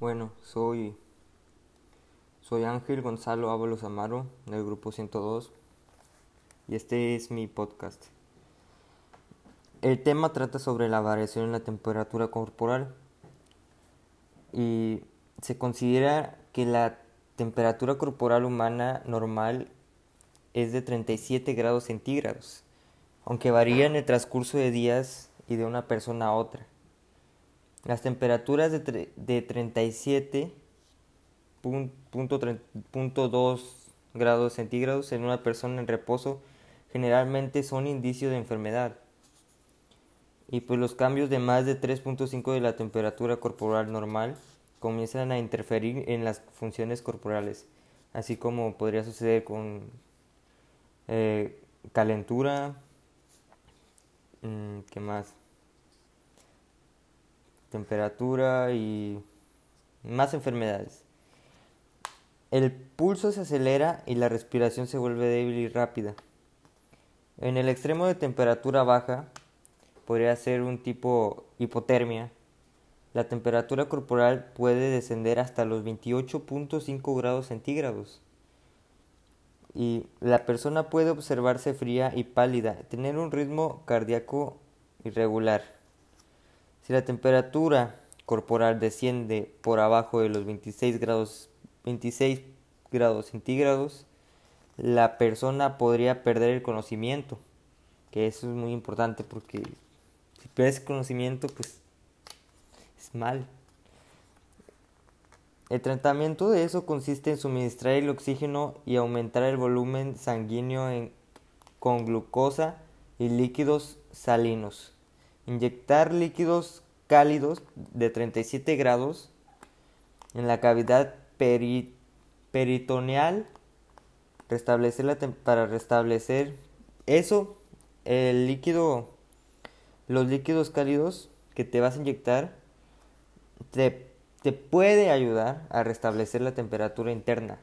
Bueno, soy soy Ángel Gonzalo Ábalos Amaro del grupo 102 y este es mi podcast. El tema trata sobre la variación en la temperatura corporal y se considera que la temperatura corporal humana normal es de 37 grados centígrados, aunque varía en el transcurso de días y de una persona a otra. Las temperaturas de, de 37.2 grados centígrados en una persona en reposo generalmente son indicios de enfermedad. Y pues los cambios de más de 3.5 de la temperatura corporal normal comienzan a interferir en las funciones corporales, así como podría suceder con eh, calentura, mm, ¿qué más? Temperatura y más enfermedades. El pulso se acelera y la respiración se vuelve débil y rápida. En el extremo de temperatura baja podría ser un tipo hipotermia. La temperatura corporal puede descender hasta los 28.5 grados centígrados. Y la persona puede observarse fría y pálida, tener un ritmo cardíaco irregular. Si la temperatura corporal desciende por abajo de los 26 grados, 26 grados centígrados, la persona podría perder el conocimiento, que eso es muy importante porque si pierdes conocimiento, pues es mal. El tratamiento de eso consiste en suministrar el oxígeno y aumentar el volumen sanguíneo con glucosa y líquidos salinos. Inyectar líquidos cálidos de 37 grados en la cavidad peritoneal restablecer para restablecer eso el líquido los líquidos cálidos que te vas a inyectar te, te puede ayudar a restablecer la temperatura interna